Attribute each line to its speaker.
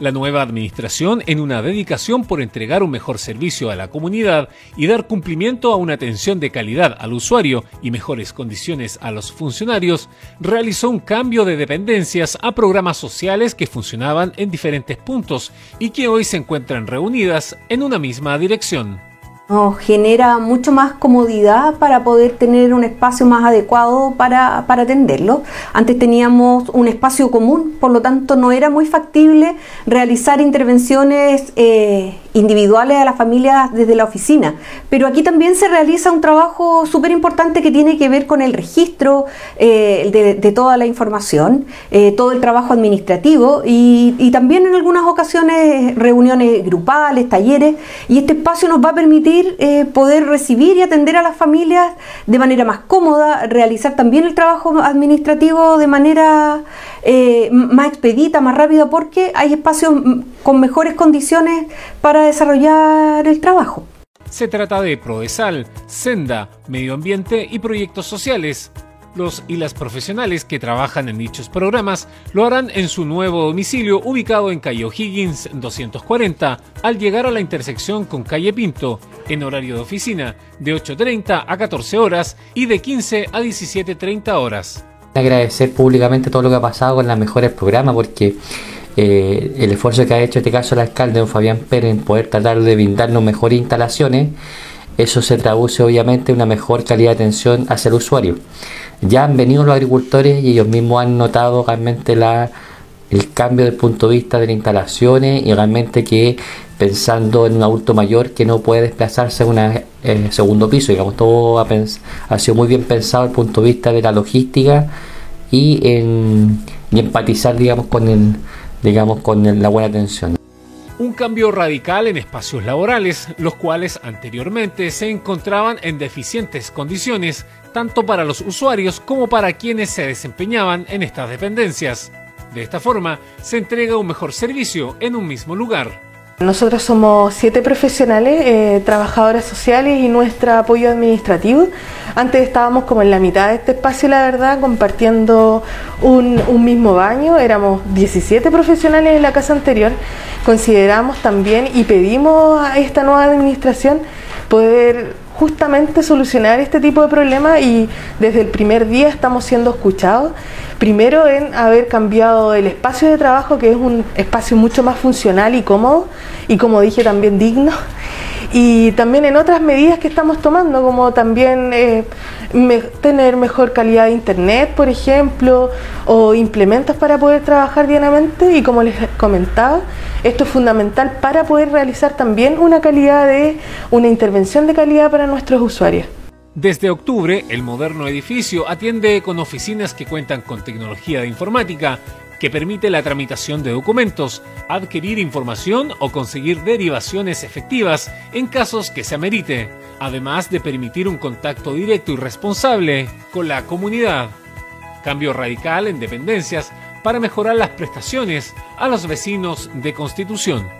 Speaker 1: La nueva administración, en una dedicación por entregar un mejor servicio a la comunidad y dar cumplimiento a una atención de calidad al usuario y mejores condiciones a los funcionarios, realizó un cambio de dependencias a programas sociales que funcionaban en diferentes puntos y que hoy se encuentran reunidas en una misma dirección
Speaker 2: nos genera mucho más comodidad para poder tener un espacio más adecuado para, atenderlo. Antes teníamos un espacio común, por lo tanto no era muy factible realizar intervenciones eh, individuales a las familias desde la oficina. Pero aquí también se realiza un trabajo súper importante que tiene que ver con el registro eh, de, toda la información, eh, todo el trabajo administrativo y, también en algunas ocasiones reuniones grupales, talleres. Y este espacio nos va a permitir eh, poder recibir y atender a las familias de manera más cómoda, realizar también el trabajo administrativo de manera eh, más expedita, más rápida, porque hay espacios con mejores condiciones para desarrollar el trabajo.
Speaker 1: Se trata de Prodesal, Senda, Medio Ambiente y Proyectos Sociales los y las profesionales que trabajan en dichos programas lo harán en su nuevo domicilio ubicado en calle O'Higgins 240 al llegar a la intersección con calle Pinto en horario de oficina de 8.30 a 14 horas y de 15 a 17.30 horas.
Speaker 3: Agradecer públicamente todo lo que ha pasado con los mejores programas porque eh, el esfuerzo que ha hecho este caso el alcalde don Fabián Pérez en poder tratar de brindarnos mejores instalaciones, eso se traduce obviamente en una mejor calidad de atención hacia el usuario. Ya han venido los agricultores y ellos mismos han notado realmente la, el cambio del punto de vista de las instalaciones y realmente que pensando en un adulto mayor que no puede desplazarse a un eh, segundo piso, digamos, todo ha, ha, sido muy bien pensado desde el punto de vista de la logística y en empatizar, digamos, con el, digamos, con la buena atención
Speaker 1: un cambio radical en espacios laborales, los cuales anteriormente se encontraban en deficientes condiciones, tanto para los usuarios como para quienes se desempeñaban en estas dependencias. De esta forma, se entrega un mejor servicio en un mismo lugar.
Speaker 4: Nosotros somos siete profesionales, eh, trabajadoras sociales y nuestro apoyo administrativo. Antes estábamos como en la mitad de este espacio, la verdad, compartiendo un, mismo baño. Éramos 17 profesionales en la casa anterior. Consideramos también y pedimos a esta nueva administración poder justamente solucionar este tipo de problemas y desde el primer día estamos siendo escuchados. Primero en haber cambiado el espacio de trabajo, que es un espacio mucho más funcional y cómodo, y como dije también digno y también en otras medidas que estamos tomando, como también eh, tener mejor calidad de internet, por ejemplo, o implementos para poder trabajar diariamente y como les comentaba, esto es fundamental para poder realizar también una calidad de una intervención de calidad para nuestros usuarios.
Speaker 1: Desde octubre, el moderno edificio atiende con oficinas que cuentan con tecnología de informática, que permite la tramitación de documentos, adquirir información o conseguir derivaciones efectivas en casos que se amerite, además de permitir un contacto directo y responsable con la comunidad. Cambio radical en dependencias para mejorar las prestaciones a los vecinos de Constitución.